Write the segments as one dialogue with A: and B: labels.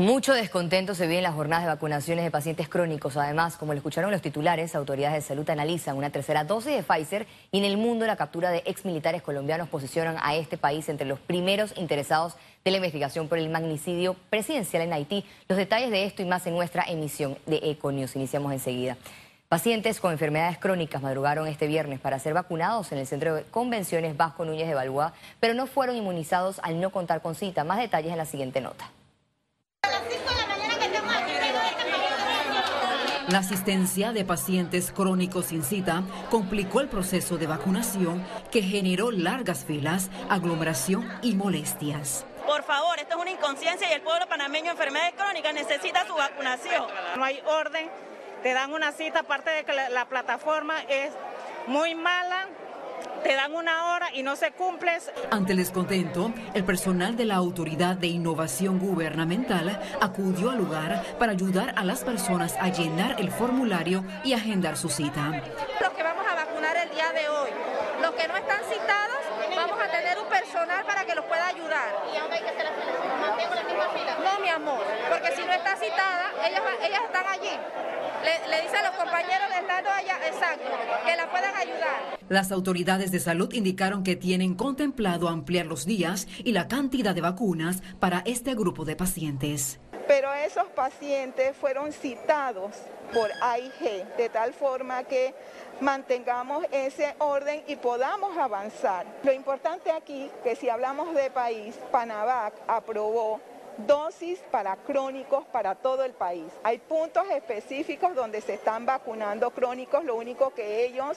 A: Mucho descontento se vive en las jornadas de vacunaciones de pacientes crónicos. Además, como lo escucharon los titulares, autoridades de salud analizan una tercera dosis de Pfizer y en el mundo la captura de exmilitares colombianos posicionan a este país entre los primeros interesados de la investigación por el magnicidio presidencial en Haití. Los detalles de esto y más en nuestra emisión de Econius. Iniciamos enseguida. Pacientes con enfermedades crónicas madrugaron este viernes para ser vacunados en el Centro de Convenciones Vasco Núñez de Balboa, pero no fueron inmunizados al no contar con cita. Más detalles en la siguiente nota.
B: La asistencia de pacientes crónicos sin cita complicó el proceso de vacunación que generó largas filas, aglomeración y molestias.
C: Por favor, esto es una inconsciencia y el pueblo panameño enfermedades crónicas necesita su vacunación.
D: No hay orden, te dan una cita, aparte de que la, plataforma es muy mala, te dan una hora y no se cumple.
B: Ante el descontento, el personal de la Autoridad de Innovación Gubernamental acudió al lugar para ayudar a las personas a llenar el formulario y agendar su cita.
E: Los que vamos a vacunar el día de hoy, los que no están citados, vamos a tener un personal para que los pueda ayudar. ¿Y dónde hay que hacer la fila? ¿Mantengo la misma fila? No, mi amor, porque si no está citada, ellas, ellas están allí. Le, le dicen a los compañeros de estando allá, exacto, que la puedan ayudar.
B: Las autoridades de salud indicaron que tienen contemplado ampliar los días y la cantidad de vacunas para este grupo de pacientes.
F: Pero esos pacientes fueron citados por AIG, de tal forma que mantengamos ese orden y podamos avanzar. Lo importante aquí, que si hablamos de país, Panavac aprobó dosis para crónicos para todo el país. Hay puntos específicos donde se están vacunando crónicos, lo único que ellos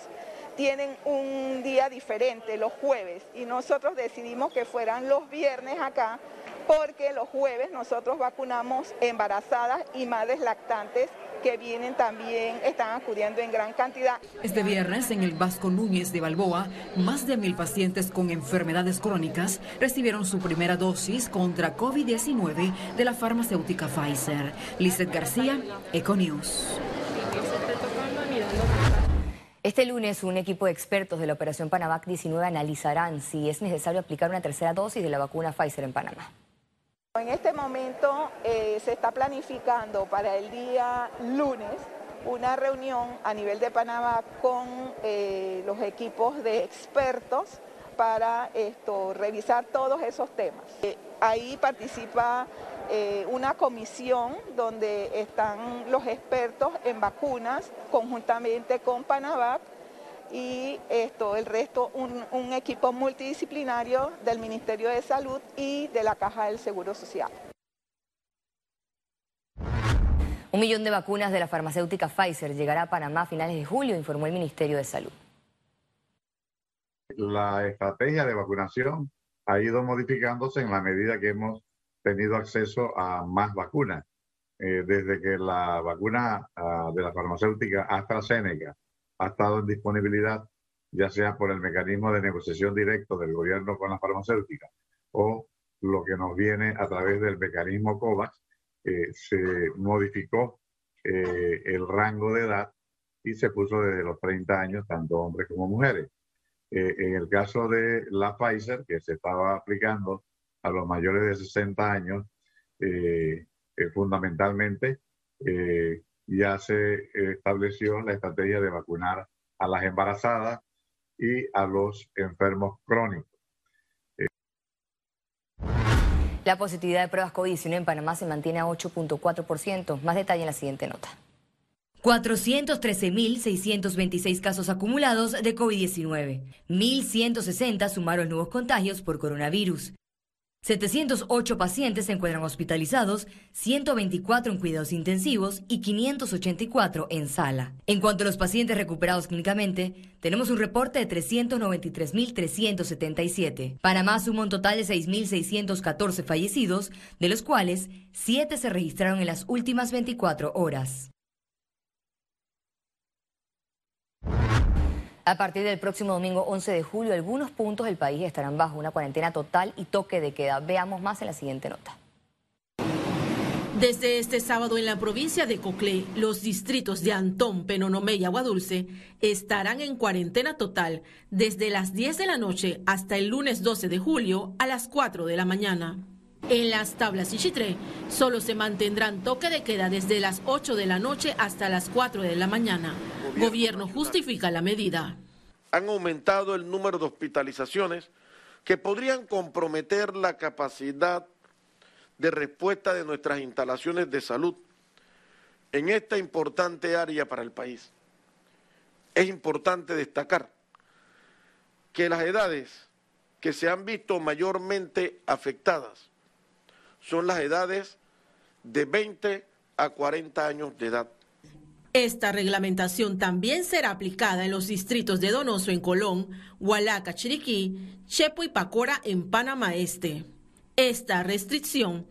F: tienen un día diferente, los jueves, y nosotros decidimos que fueran los viernes acá, porque los jueves nosotros vacunamos embarazadas y madres lactantes que vienen también, están acudiendo en gran cantidad.
B: Este viernes en el Vasco Núñez de Balboa, más de mil pacientes con enfermedades crónicas recibieron su primera dosis contra COVID-19 de la farmacéutica Pfizer. Lizeth García, Econews.
A: Este lunes, un equipo de expertos de la operación Panavac 19 analizarán si es necesario aplicar una tercera dosis de la vacuna Pfizer en Panamá.
F: En este momento eh, se está planificando para el día lunes una reunión a nivel de Panamá con eh, los equipos de expertos para revisar todos esos temas. Eh, ahí participa una comisión donde están los expertos en vacunas conjuntamente con Panavac y esto, el resto, un, equipo multidisciplinario del Ministerio de Salud y de la Caja del Seguro Social.
A: Un millón de vacunas de la farmacéutica Pfizer llegará a Panamá a finales de julio, informó el Ministerio de Salud.
G: La estrategia de vacunación ha ido modificándose en la medida que hemos tenido acceso a más vacunas. Eh, desde que la vacuna ah, de la farmacéutica AstraZeneca ha estado en disponibilidad, ya sea por el mecanismo de negociación directo del gobierno con la farmacéutica o lo que nos viene a través del mecanismo COVAX, eh, se modificó eh, el rango de edad y se puso desde los 30 años, tanto hombres como mujeres. Eh, en el caso de la Pfizer, que se estaba aplicando a los mayores de 60 años, fundamentalmente ya se estableció la estrategia de vacunar a las embarazadas y a los enfermos crónicos.
A: La positividad de pruebas COVID-19 en Panamá se mantiene a 8.4%. Más detalle en la siguiente nota. 413.626 casos acumulados de COVID-19. 1.160 sumaron nuevos contagios por coronavirus. 708 pacientes se encuentran hospitalizados, 124 en cuidados intensivos y 584 en sala. En cuanto a los pacientes recuperados clínicamente, tenemos un reporte de 393.377. Panamá suma un total de 6.614 fallecidos, de los cuales 7 se registraron en las últimas 24 horas. A partir del próximo domingo 11 de julio, algunos puntos del país estarán bajo una cuarentena total y toque de queda. Veamos más en la siguiente nota.
B: Desde este sábado en la provincia de Coclé, los distritos de Antón, Penonomé y Aguadulce estarán en cuarentena total desde las 10 de la noche hasta el lunes 12 de julio a las 4 de la mañana.
H: En las tablas y Chitré solo se mantendrán toque de queda desde las 8 de la noche hasta las 4 de la mañana. Gobierno justifica la medida.
I: Han aumentado el número de hospitalizaciones que podrían comprometer la capacidad de respuesta de nuestras instalaciones de salud en esta importante área para el país. Es importante destacar que las edades que se han visto mayormente afectadas son las edades de 20 a 40 años de edad.
H: Esta reglamentación también será aplicada en los distritos de Donoso en Colón, Hualaca, Chiriquí, Chepo y Pacora en Panamá Este. Esta restricción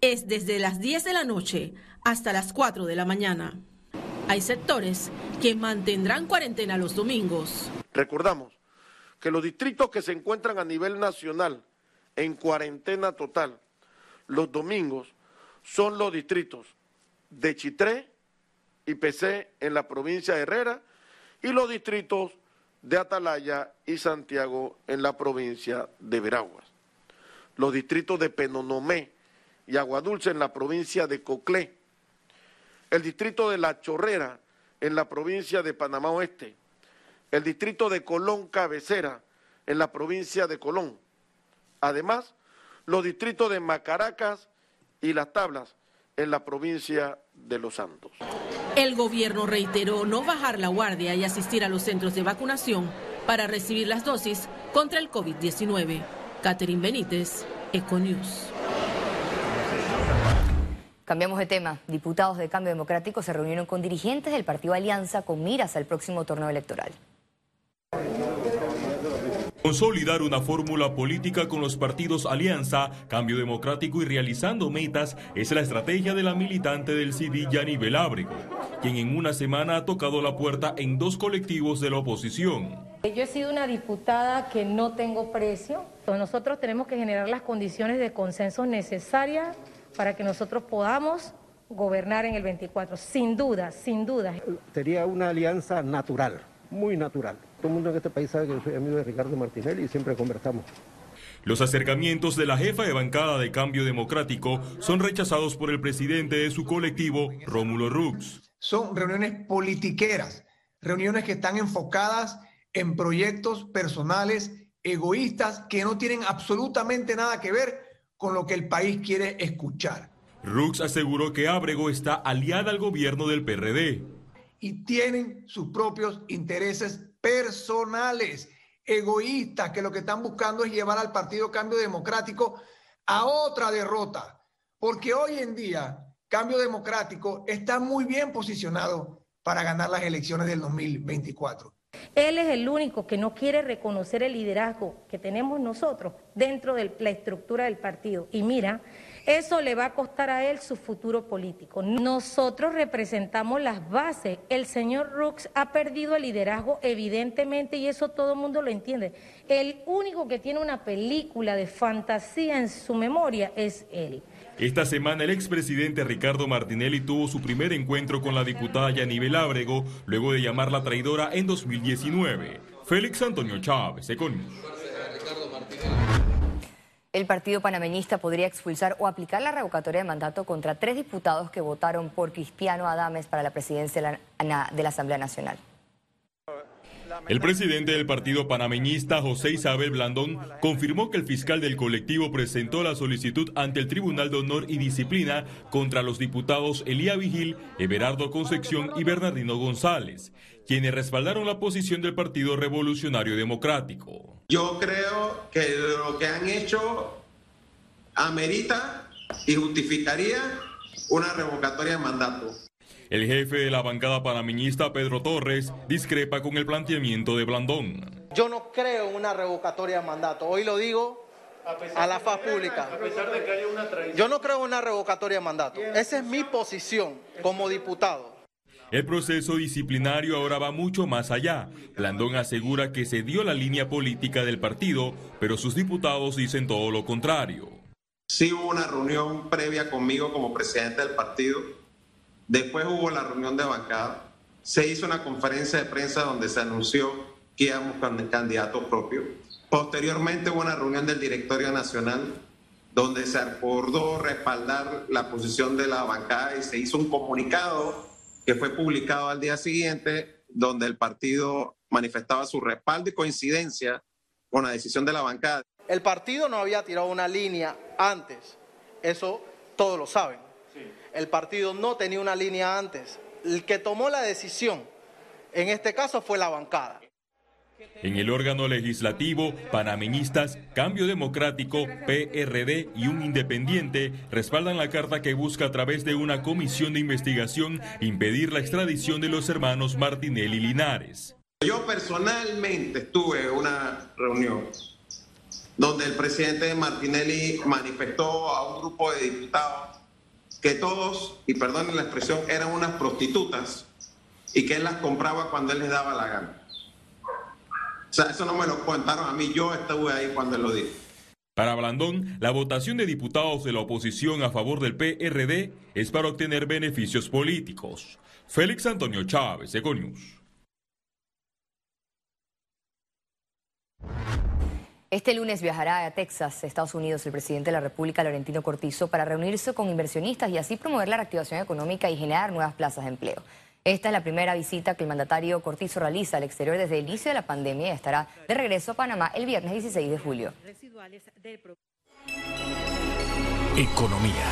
H: es desde las 10 de la noche hasta las 4 de la mañana. Hay sectores que mantendrán cuarentena los domingos.
I: Recordamos que los distritos que se encuentran a nivel nacional en cuarentena total los domingos son los distritos de Chitré y PC en la provincia de Herrera y los distritos de Atalaya y Santiago en la provincia de Veraguas. Los distritos de Penonomé y Aguadulce en la provincia de Coclé. El distrito de La Chorrera en la provincia de Panamá Oeste. El distrito de Colón Cabecera en la provincia de Colón. Además, los distritos de Macaracas y Las Tablas en la provincia de Los Santos.
H: El gobierno reiteró no bajar la guardia y asistir a los centros de vacunación para recibir las dosis contra el COVID-19. Catherine Benítez, Econews.
A: Cambiamos de tema. Diputados de Cambio Democrático se reunieron con dirigentes del partido Alianza con miras al próximo torneo electoral.
J: Consolidar una fórmula política con los partidos Alianza, Cambio Democrático y realizando metas es la estrategia de la militante del CD, nivel Ábrego, quien en una semana ha tocado la puerta en dos colectivos de la oposición.
K: Yo he sido una diputada que no tengo precio. Nosotros tenemos que generar las condiciones de consenso necesarias para que nosotros podamos gobernar en el 24. Sin duda, sin duda.
L: Sería una alianza natural, muy natural. Todo el mundo en este país sabe que yo soy amigo de Ricardo Martinelli y siempre conversamos.
J: Los acercamientos de la jefa de bancada de Cambio Democrático son rechazados por el presidente de su colectivo, Rómulo Rux.
M: Son reuniones politiqueras, reuniones que están enfocadas en proyectos personales, egoístas, que no tienen absolutamente nada que ver con lo que el país quiere escuchar.
J: Rux aseguró que Ábrego está aliada al gobierno del PRD.
M: Y tienen sus propios intereses personales, egoístas, que lo que están buscando es llevar al Partido Cambio Democrático a otra derrota. Porque hoy en día, Cambio Democrático está muy bien posicionado para ganar las elecciones del 2024.
K: Él es el único que no quiere reconocer el liderazgo que tenemos nosotros dentro de la estructura del partido. Y mira, eso le va a costar a él su futuro político. Nosotros representamos las bases. El señor Rux ha perdido el liderazgo evidentemente y eso todo el mundo lo entiende. El único que tiene una película de fantasía en su memoria es él.
J: Esta semana el expresidente Ricardo Martinelli tuvo su primer encuentro con la diputada Yanibel Ábrego luego de llamarla traidora en 2019. Félix Antonio Chávez, Econius.
A: El partido panameñista podría expulsar o aplicar la revocatoria de mandato contra tres diputados que votaron por Cristiano Adames para la presidencia de la, Asamblea Nacional.
J: El presidente del partido panameñista, José Isabel Blandón, confirmó que el fiscal del colectivo presentó la solicitud ante el Tribunal de Honor y Disciplina contra los diputados Elía Vigil, Everardo Concepción y Bernardino González, quienes respaldaron la posición del Partido Revolucionario Democrático.
N: Yo creo que lo que han hecho amerita y justificaría una revocatoria de mandato.
J: El jefe de la bancada panameñista, Pedro Torres, discrepa con el planteamiento de Blandón.
O: Yo no creo en una revocatoria de mandato. Hoy lo digo a la faz pública. Yo no creo en una revocatoria de mandato. Esa es mi posición como diputado.
J: El proceso disciplinario ahora va mucho más allá. Blandón asegura que se dio la línea política del partido, pero sus diputados dicen todo lo contrario.
N: Sí hubo una reunión previa conmigo como presidente del partido. Después hubo la reunión de bancada. Se hizo una conferencia de prensa donde se anunció que íbamos con el candidato propio. Posteriormente hubo una reunión del directorio nacional donde se acordó respaldar la posición de la bancada y se hizo un comunicado que fue publicado al día siguiente, donde el partido manifestaba su respaldo y coincidencia con la decisión de la bancada.
O: El partido no había tirado una línea antes, eso todos lo saben. El partido no tenía una línea antes. El que tomó la decisión, en este caso, fue la bancada.
J: En el órgano legislativo, panameñistas, Cambio Democrático, PRD y un independiente respaldan la carta que busca a través de una comisión de investigación impedir la extradición de los hermanos Martinelli y Linares.
N: Yo personalmente estuve en una reunión donde el presidente Martinelli manifestó a un grupo de diputados que todos, y perdonen la expresión, eran unas prostitutas y que él las compraba cuando él les daba la gana. O sea, eso no me lo contaron a mí, yo estuve ahí cuando él lo dijo.
J: Para Blandón, la votación de diputados de la oposición a favor del PRD es para obtener beneficios políticos. Félix Antonio Chávez, Econius.
A: Este lunes viajará a Texas, Estados Unidos, el presidente de la República, Laurentino Cortizo, para reunirse con inversionistas y así promover la reactivación económica y generar nuevas plazas de empleo. Esta es la primera visita que el mandatario Cortizo realiza al exterior desde el inicio de la pandemia y estará de regreso a Panamá el viernes 16 de julio.
P: Economía.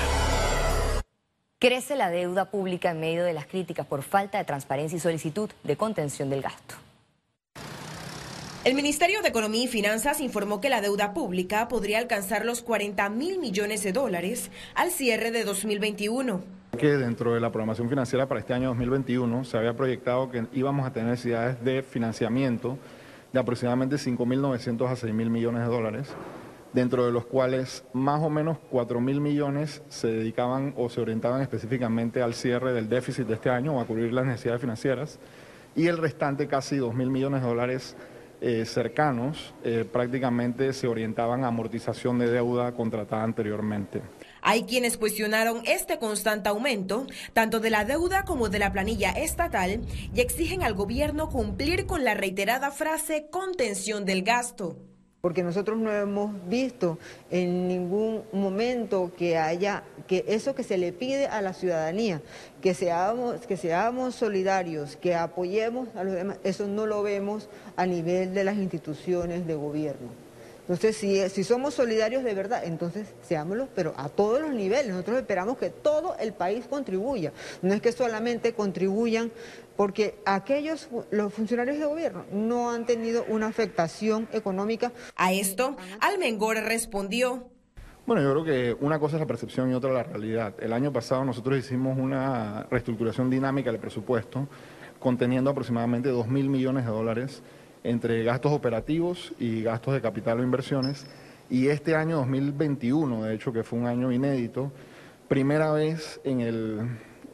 A: Crece la deuda pública en medio de las críticas por falta de transparencia y solicitud de contención del gasto.
Q: El Ministerio de Economía y Finanzas informó que la deuda pública podría alcanzar los 40 mil millones de dólares al cierre de 2021
R: que dentro de la programación financiera para este año 2021 se había proyectado que íbamos a tener necesidades de financiamiento de aproximadamente 5.900 a 6.000 millones de dólares, dentro de los cuales más o menos 4.000 millones se dedicaban o se orientaban específicamente al cierre del déficit de este año o a cubrir las necesidades financieras, y el restante casi 2.000 millones de dólares eh, cercanos eh, prácticamente se orientaban a amortización de deuda contratada anteriormente.
Q: Hay quienes cuestionaron este constante aumento, tanto de la deuda como de la planilla estatal, y exigen al gobierno cumplir con la reiterada frase contención del gasto
S: porque nosotros no hemos visto en ningún momento que haya que eso que se le pide a la ciudadanía, que seamos que seamos solidarios, que apoyemos a los demás, eso no lo vemos a nivel de las instituciones de gobierno. Entonces, si, si somos solidarios de verdad, entonces seámoslo, pero a todos los niveles. Nosotros esperamos que todo el país contribuya. No es que solamente contribuyan porque aquellos, los funcionarios de gobierno, no han tenido una afectación económica.
Q: A esto, Almengor respondió.
R: Bueno, yo creo que una cosa es la percepción y otra la realidad. El año pasado nosotros hicimos una reestructuración dinámica del presupuesto, conteniendo aproximadamente 2 mil millones de dólares entre gastos operativos y gastos de capital o inversiones. Y este año 2021, de hecho, que fue un año inédito, primera vez en el,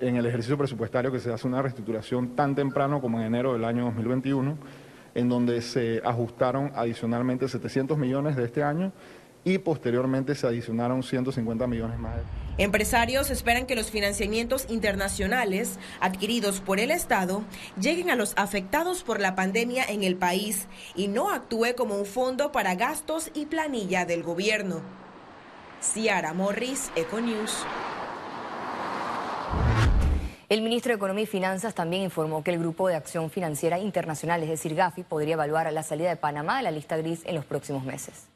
R: en el ejercicio presupuestario que se hace una reestructuración tan temprano como en enero del año 2021, en donde se ajustaron adicionalmente 700 millones de este año y posteriormente se adicionaron 150 millones más.
Q: Empresarios esperan que los financiamientos internacionales adquiridos por el Estado lleguen a los afectados por la pandemia en el país y no actúe como un fondo para gastos y planilla del gobierno. Ciara Morris, Econews.
A: El ministro de Economía y Finanzas también informó que el Grupo de Acción Financiera Internacional, es decir, GAFI, podría evaluar la salida de Panamá de la lista gris en los próximos meses.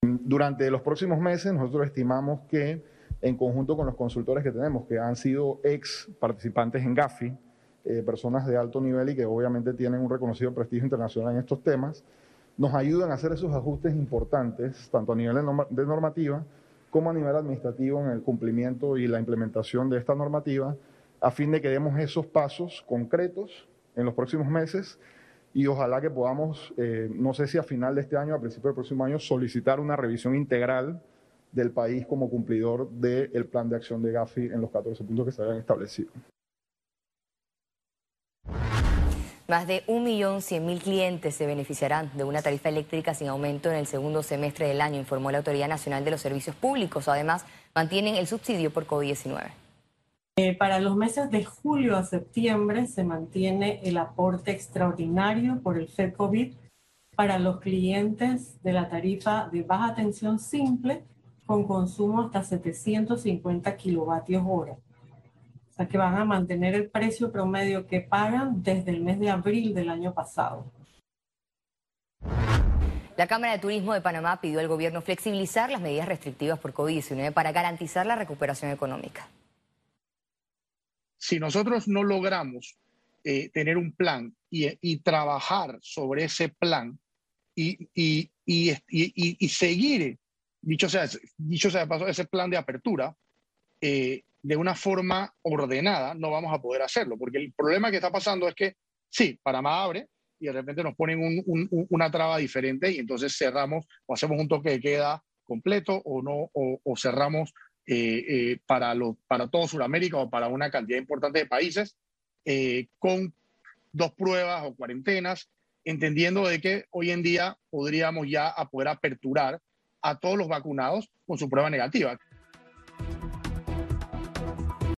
R: Durante los próximos meses nosotros estimamos que en conjunto con los consultores que tenemos, que han sido ex participantes en GAFI, eh, personas de alto nivel y que obviamente tienen un reconocido prestigio internacional en estos temas, nos ayudan a hacer esos ajustes importantes, tanto a nivel de normativa como a nivel administrativo en el cumplimiento y la implementación de esta normativa, a fin de que demos esos pasos concretos en los próximos meses y ojalá que podamos, eh, no sé si a final de este año, a principio del próximo año, solicitar una revisión integral del país como cumplidor del plan de acción de Gafi en los 14 puntos que se habían establecido.
A: Más de 1.100.000 clientes se beneficiarán de una tarifa eléctrica sin aumento en el segundo semestre del año, informó la Autoridad Nacional de los Servicios Públicos. Además, mantienen el subsidio por COVID-19.
T: Eh, para los meses de julio a septiembre se mantiene el aporte extraordinario por el FECOVID para los clientes de la tarifa de baja tensión simple con consumo hasta 750 kilovatios hora. O sea que van a mantener el precio promedio que pagan desde el mes de abril del año pasado.
A: La Cámara de Turismo de Panamá pidió al gobierno flexibilizar las medidas restrictivas por COVID-19 para garantizar la recuperación económica.
U: Si nosotros no logramos eh, tener un plan y, trabajar sobre ese plan y, seguir dicho sea, dicho sea de paso, ese plan de apertura, eh, de una forma ordenada, no vamos a poder hacerlo, porque el problema que está pasando es que, sí, Panamá abre y de repente nos ponen una traba diferente y entonces cerramos o hacemos un toque de queda completo o no, o, cerramos eh, eh, para, para todo Sudamérica o para una cantidad importante de países con dos pruebas o cuarentenas, entendiendo de que hoy en día podríamos ya poder aperturar a todos los vacunados con su prueba negativa.